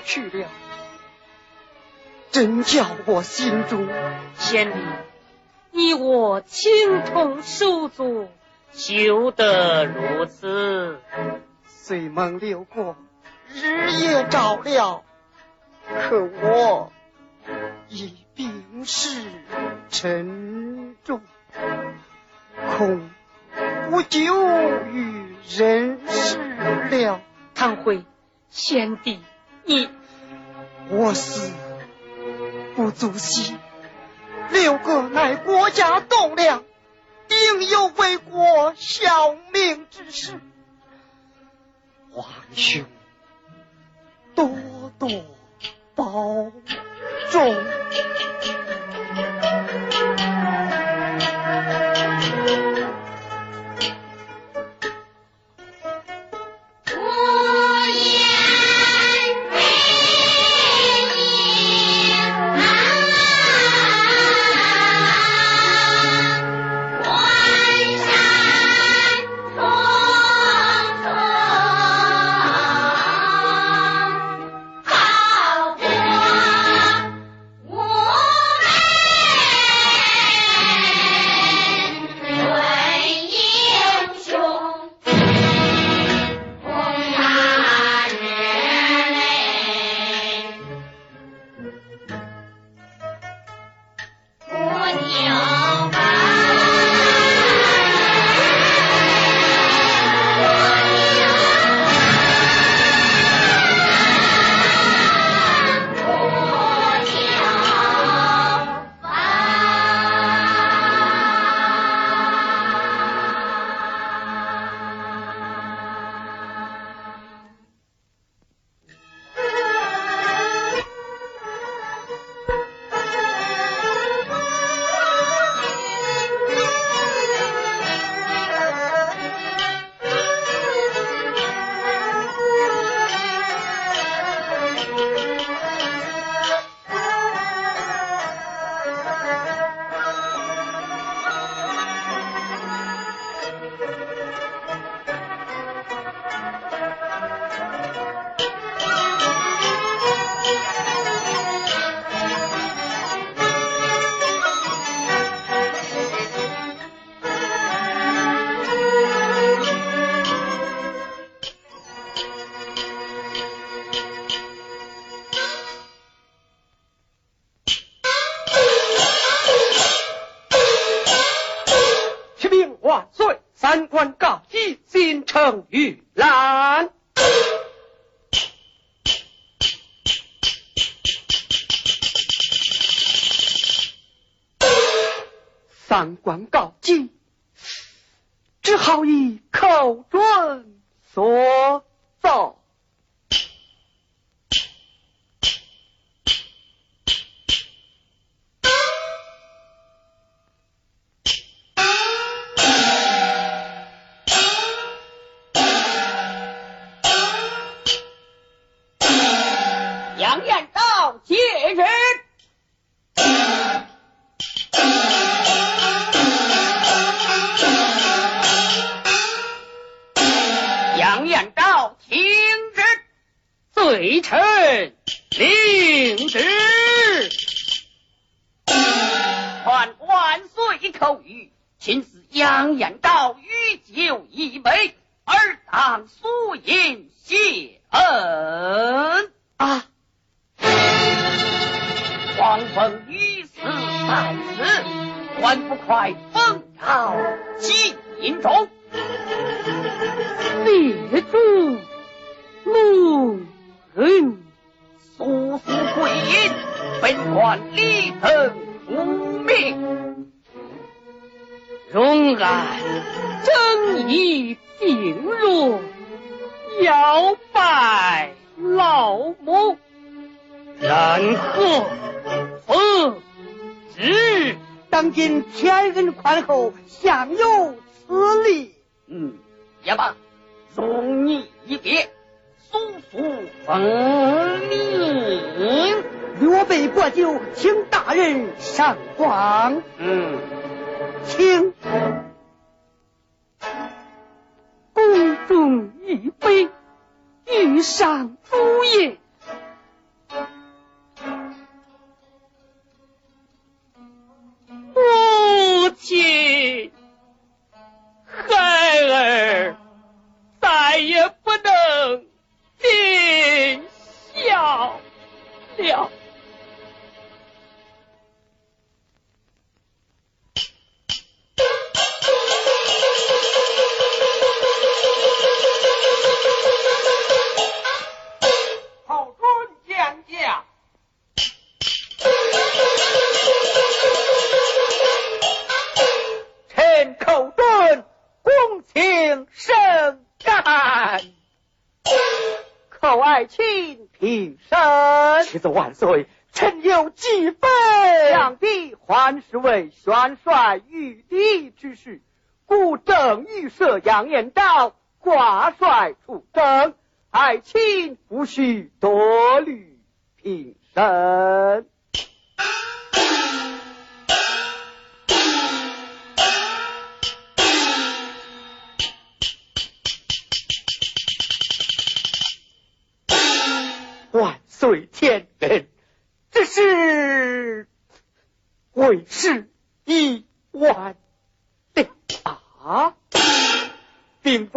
去了，真叫我心中。贤弟，你我情同手足，休得如此。虽蒙六哥日夜照料，可我已病势沉重，恐不久于人世了。唐辉，贤弟，你我死不足惜，六哥乃国家栋梁，定有为国效命之事。皇兄，多多保重。还不快封诏进中？列主蒙恩，速速归隐，本官立等无命。容俺正义病弱，要拜老母。然何？嗯，是当今天恩宽厚，享有此礼。嗯，也罢，容你一别，速速封命。略备薄酒，请大人上光。嗯，请宫中一杯，御上主爷。亲，孩儿再也不能尽孝了。恭请圣干，寇爱卿平身。启奏万岁，臣有几分。想必还是为元帅御敌之事，故正欲设杨延昭挂帅出征，爱卿无需多虑，平身。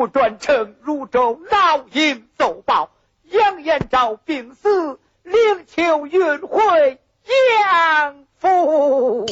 兵部专称汝州老营奏报，杨延昭病死，灵柩运回杨府。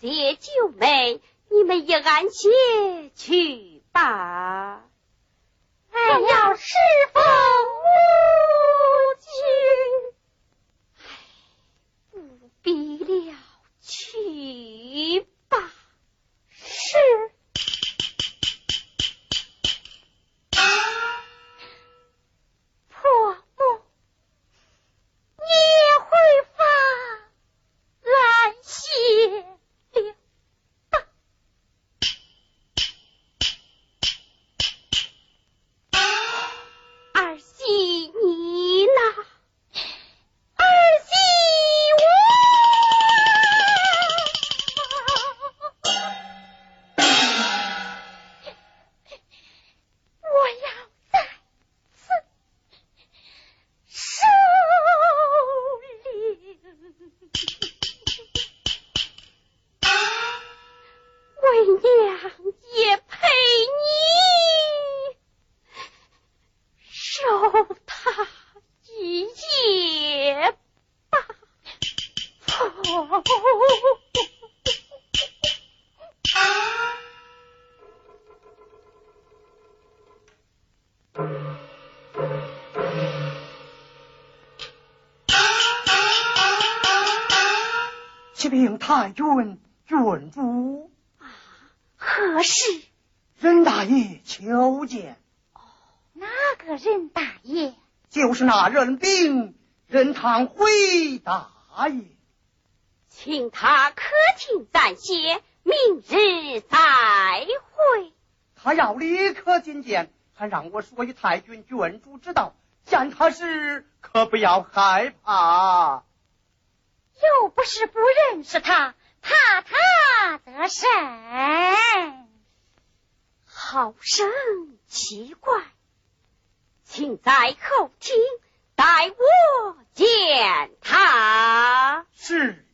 姐九妹，你们也安心去吧，我要侍奉。那人兵任堂回答也。请他客厅暂歇，明日再会。他要立刻觐见，还让我说与太君郡主知道，见他时可不要害怕。又不是不认识他，怕他得甚？好生奇怪，请在后厅待我见他。是。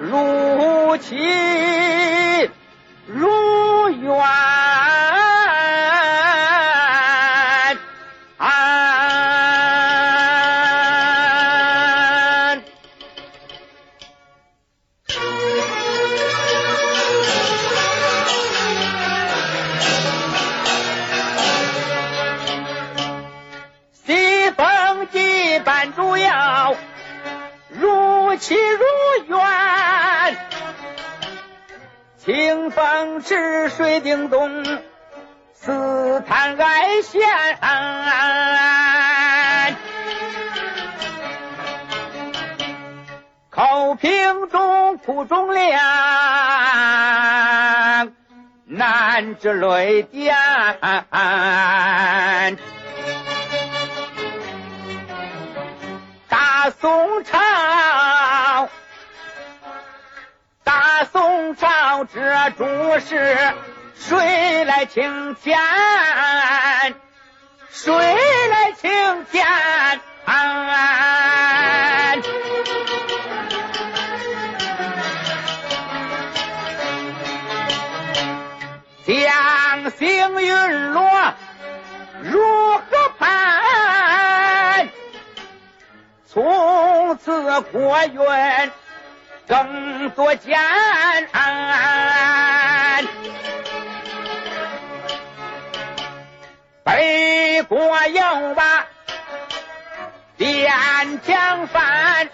如期如愿。是水叮咚四叹哀弦口平中苦中凉难之泪点大宋朝大宋朝这主事谁来请天？谁来请天？将星陨落如何判？从此国运更多艰难。北国有把边疆犯，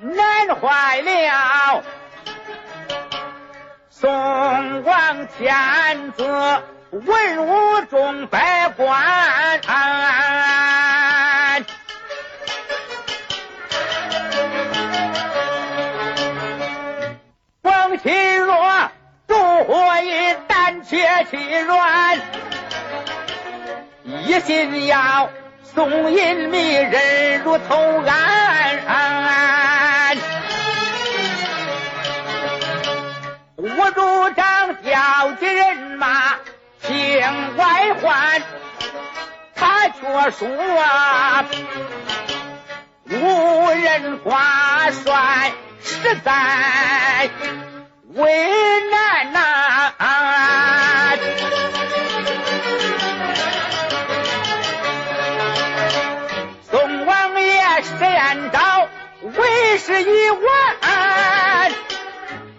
难坏了。宋王天子文武中百官，胆怯气软，一心要宋引迷人如投案。我主张调集人马境外还，他却说无人挂帅，实在为难呐。为时已晚。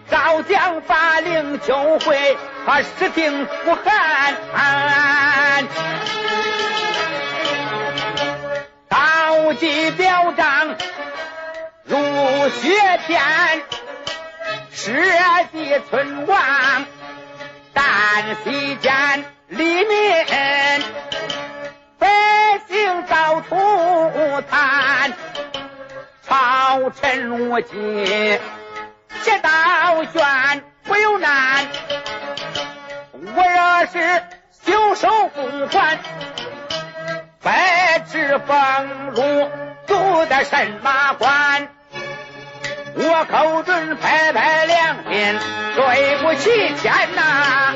早将法令救回，他实定不寒。刀戟表彰如雪天，社稷存亡，旦夕间黎民，百姓遭涂炭，朝臣无尽。铁道悬不由难，我若是袖手不还，白纸封路，住在神马关，我口准拍拍良心，对不起天呐！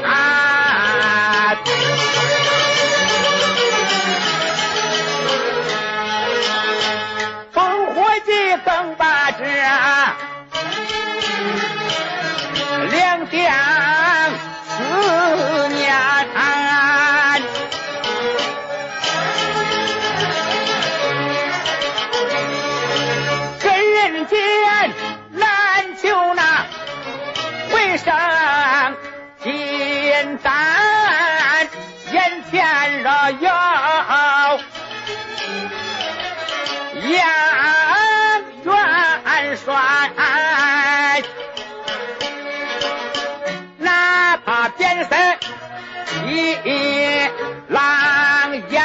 想思念狼烟，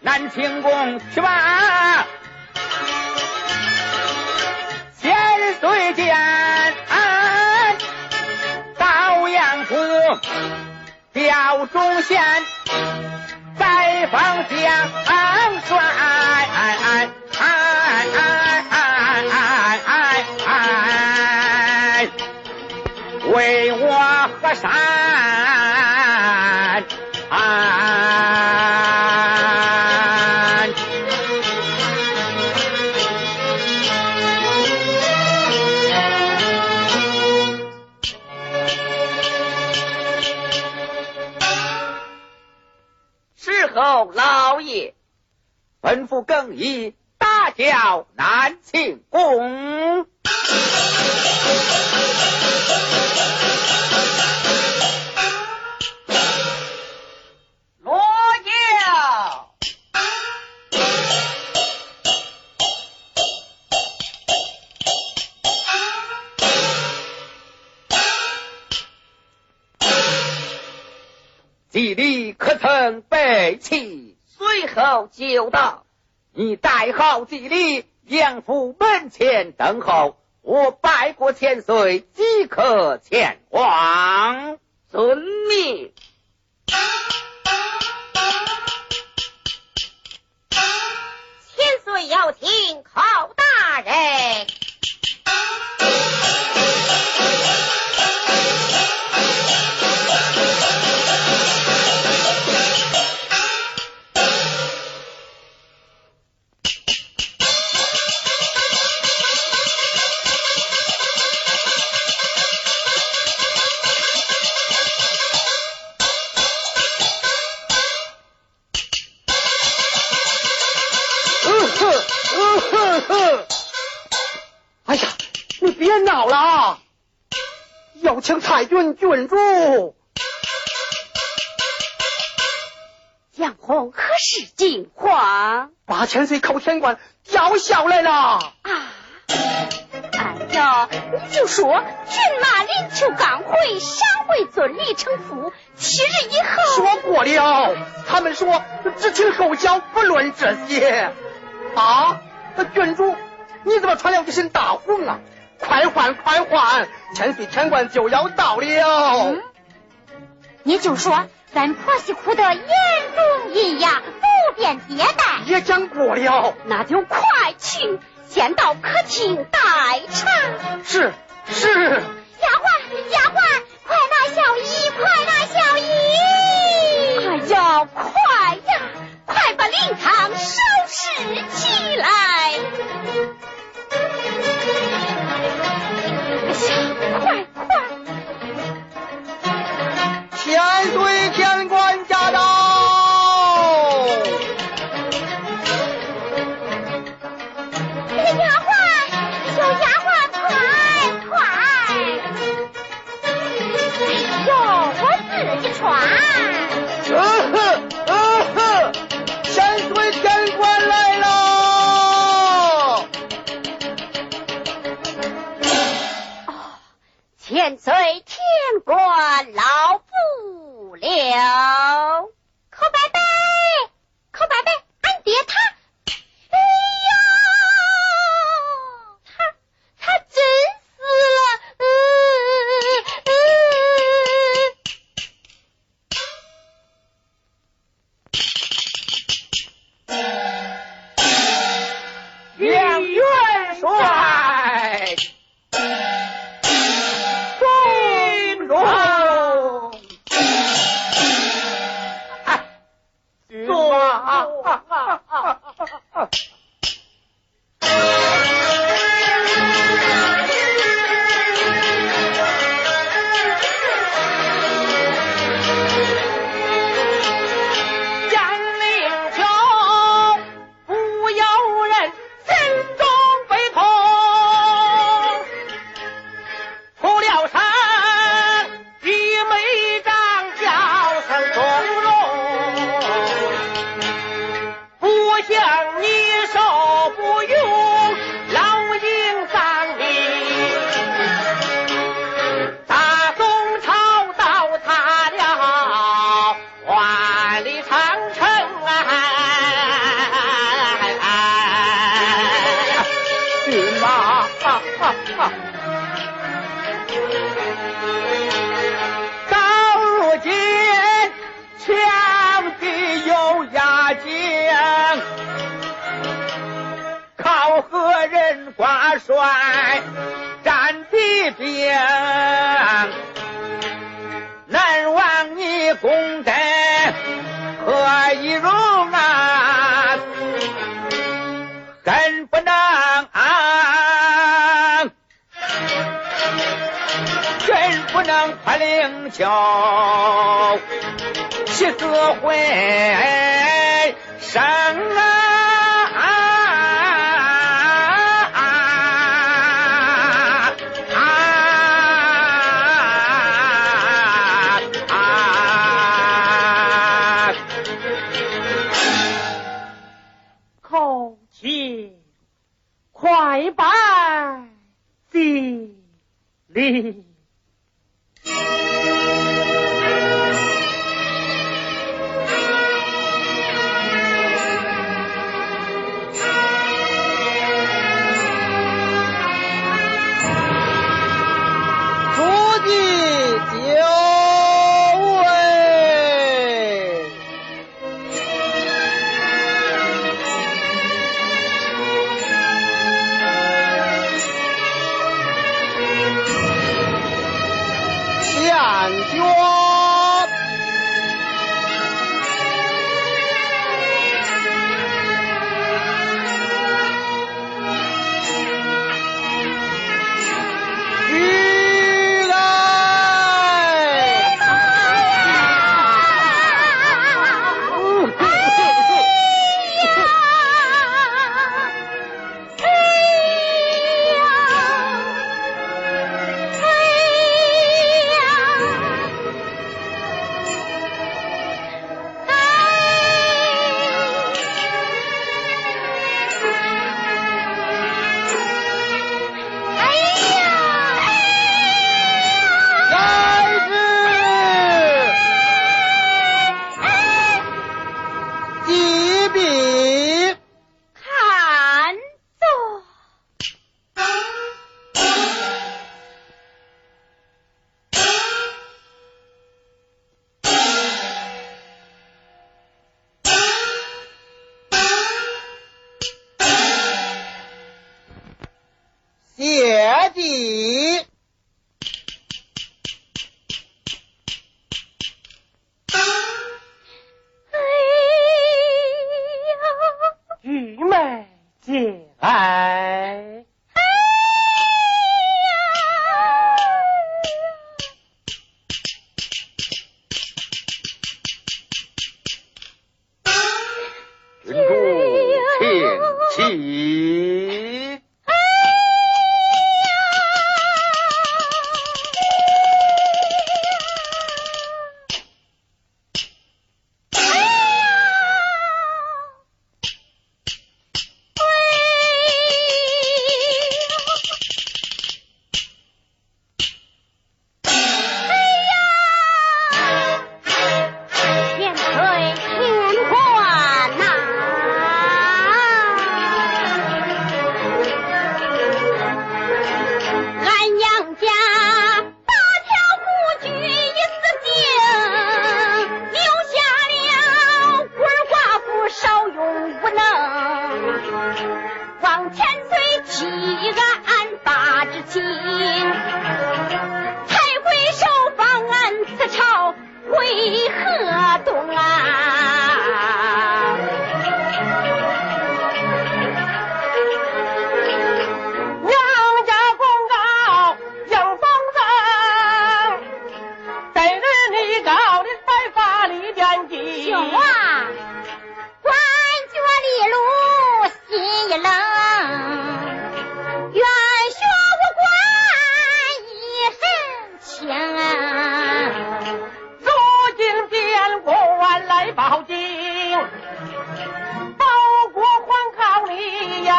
南清宫去吧，千岁见朝阳府调中县，再访将帅。为我河山，吩咐更衣大叫南庆宫。祭礼可曾备齐？走就到。你带好祭礼，杨府门前等候，我拜过千岁即刻前往。遵命。千岁要听寇大人。请太君郡主。杨红何时进皇？八千岁寇天官要下来了。啊！哎呀，你就说骏马临秋刚回，山会尊礼成父，七日以后。说过了，他们说只听后脚，不论这些。啊，那郡主，你怎么穿了一身大红啊？快换快换，千岁千官就要到了。嗯，你就说咱婆媳哭得严容银雅，不便接待。也讲过了。那就快去，先到客厅待茶。是是。丫鬟，丫鬟，快拿小衣，快拿小衣！哎呀，快呀，快把灵堂收拾起来！千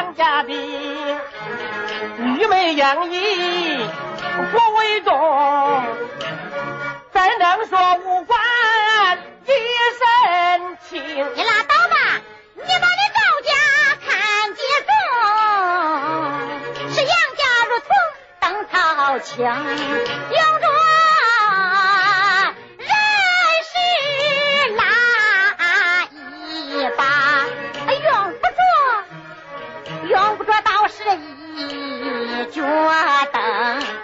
杨家的玉美杨仪，我为忠，怎能说无关一身轻？你拉倒吧，你把你高家看几重？是杨家如同灯草青。Hoa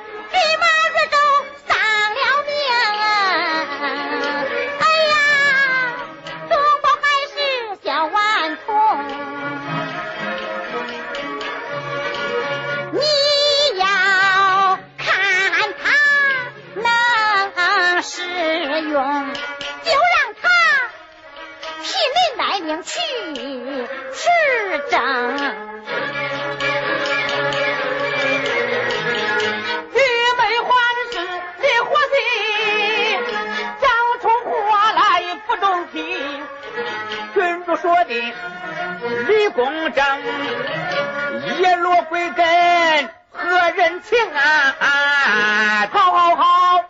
李公正叶落归根何人情啊？啊好好好。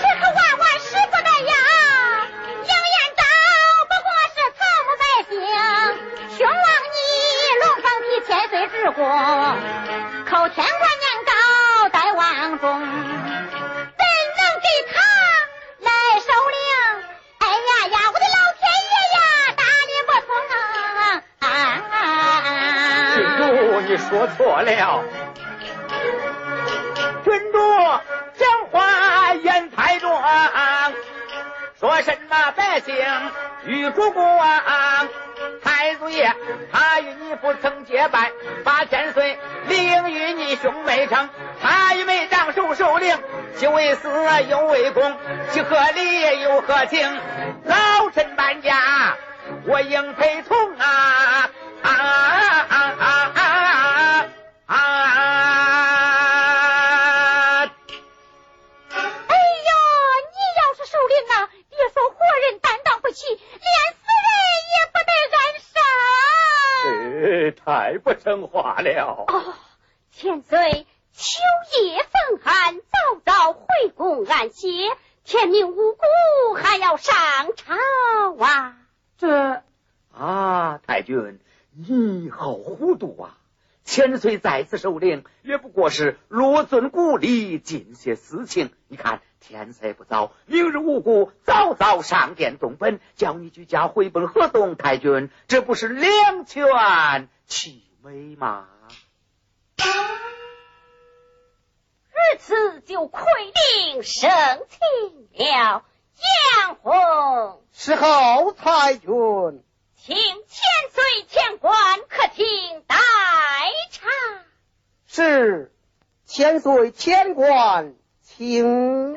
这可万万使不得呀！杨延昭不过是草木百姓，指望你龙王提千岁之功，靠天官年高代望宗，怎能给他来首领？哎呀呀，我的老天爷呀，大李不聪啊！这个你说错了。么百姓与主王。太祖爷，他与你不曾结拜，八千岁另与你兄妹称，他与妹长手首领，既为私又为公，其何理又何情？老臣搬家，我应陪同啊啊太不成话了！哦，千岁，秋夜风寒，早早回宫安歇，天明无辜还要上朝啊！这啊，太君，你好糊涂啊！千岁在此受令，也不过是落尊故里，尽些私情。你看天色不早，明日无故早早上殿动本，叫你举家回奔河东。太君，这不是两全其美吗？如此就愧定圣情了。杨红，是后太君。请千岁千官客厅待茶。是，千岁千官，请。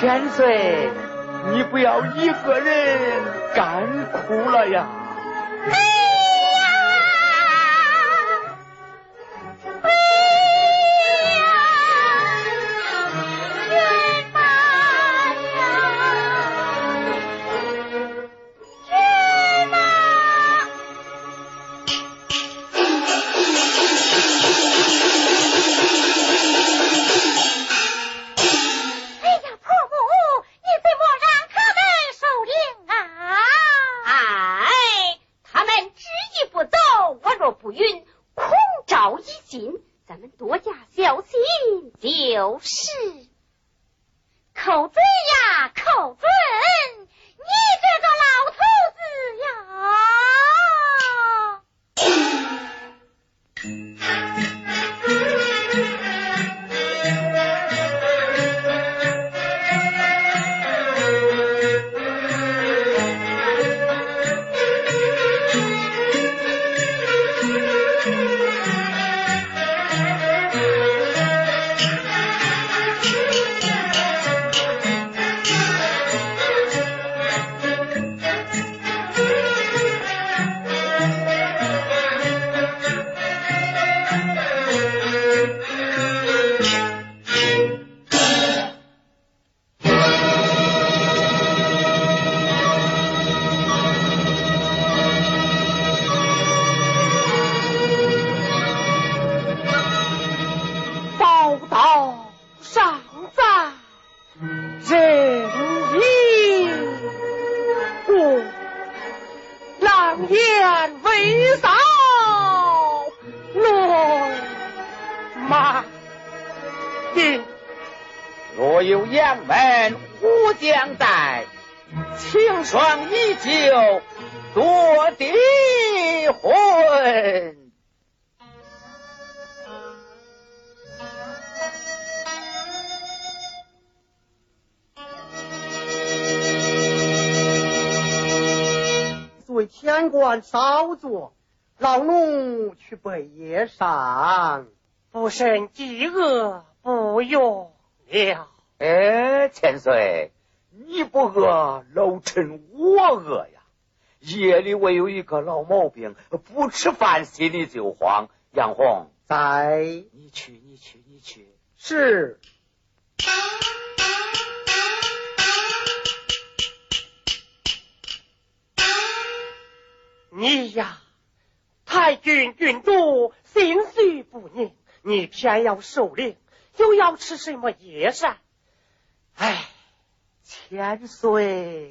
千岁，你不要一个人干哭了呀！奴去备夜上。不胜饥饿，不用了。哎，千岁，你不饿，老臣我饿呀。夜里我有一个老毛病，不吃饭心里就慌。杨红，在，你去，你去，你去。是。你呀，太君郡主心绪不宁，你偏要受令，又要吃什么野膳？哎，千岁。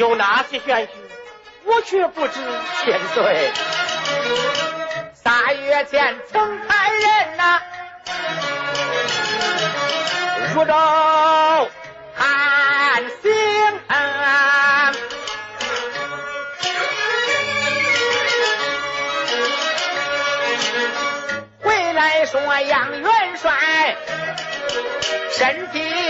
有哪些玄虚我却不知千岁三月前曾派人呐入朝看刑回来说杨元帅身体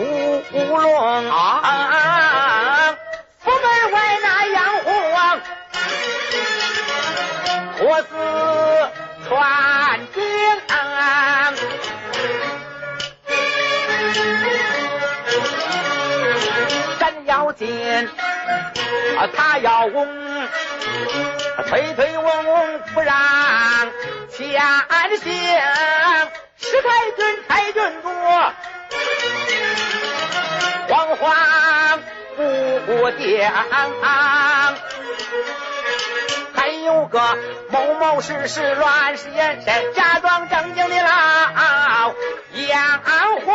屠龙啊，府门外那杨虎王，托死传经，真要紧，他要翁。推推翁翁不让前行，史太君太君主，慌慌不定。还有个某某事事乱世眼神，假装正经的老杨红。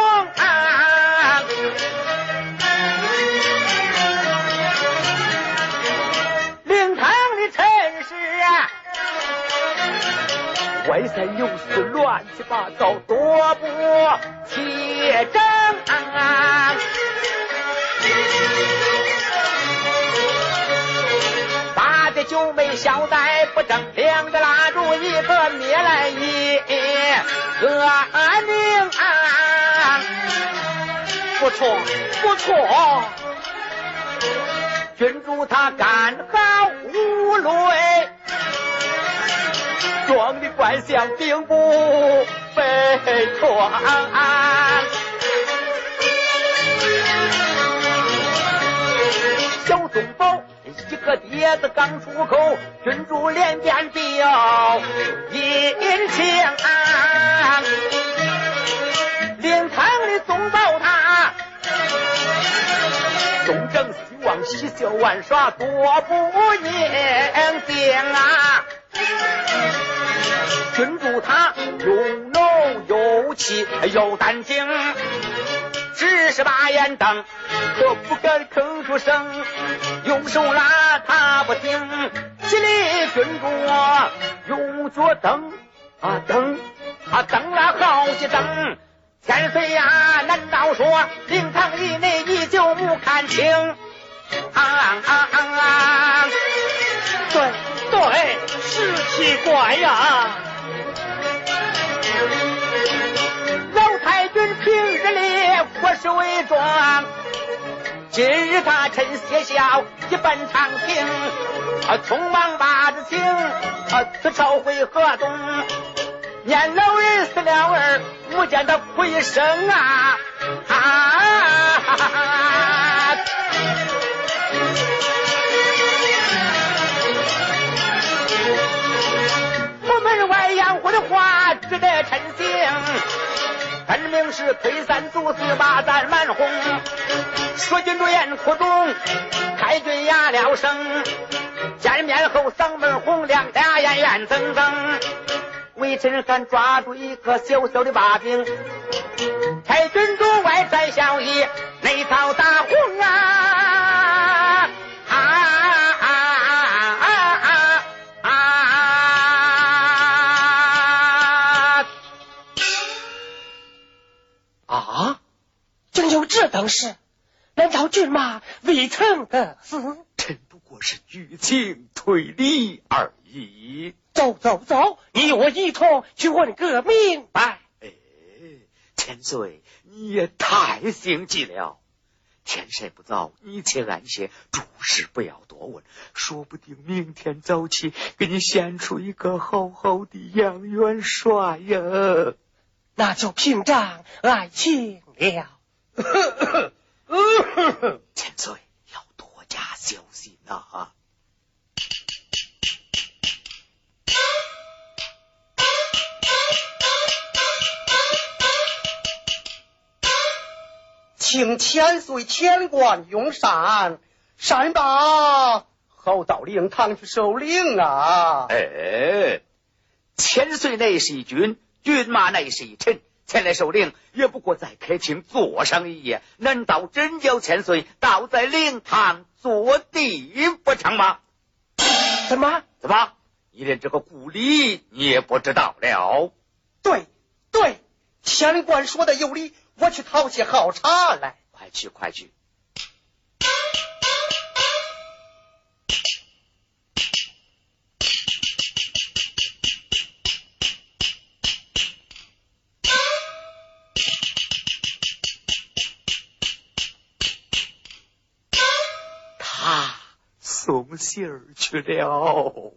外三有事乱七八糟，多不齐整。八的九妹小呆不正，两个蜡烛一个灭了一个命。不错，不错，君主他干好无累。装的官相并不悲壮，个碟子刚出口，君主连变表殷勤，灵堂的宗保他，东正西望，嬉笑玩耍，多不宁静啊！君主他又怒又气又胆惊，只是把眼瞪，可不敢吭出声，用手拉他不听，心里君主用脚蹬啊蹬啊蹬了好几蹬。千岁呀，难道说灵堂以内你就不看清？啊啊啊！对对，是奇怪呀。里国事为重，今日他趁歇笑一本长情，啊，匆忙把子请，啊，此朝会何动？念老人死了儿，不见他哭一声啊！啊！我门外养活的话值得称行，分明是推三阻四把咱瞒哄。说君主言哭中，太君压了声，见面后嗓门洪亮，俩眼眼睁睁。微臣敢抓住一个小小的把柄，太君主外穿孝衣，内套大红啊！这等事？难道郡马未曾得死？臣不过是剧情推理而已。走走走，你我一同去问个明白。哎，千岁，你也太心急了。天色不早，你且安歇，诸事不要多问。说不定明天早起给你献出一个好好的杨元帅呀。那就屏障爱情了。千岁要多加小心啊！请千岁千官用膳，膳罢后到灵堂去守灵啊！哎，千岁乃是一君，骏马乃是一臣，前来守灵也不过在客厅坐上一夜，难道真叫千岁倒在灵堂坐地不成吗？怎么？怎么？你连这个故里你也不知道了？对对，千官说的有理，我去讨些好茶来。快去快去！他送信儿去了。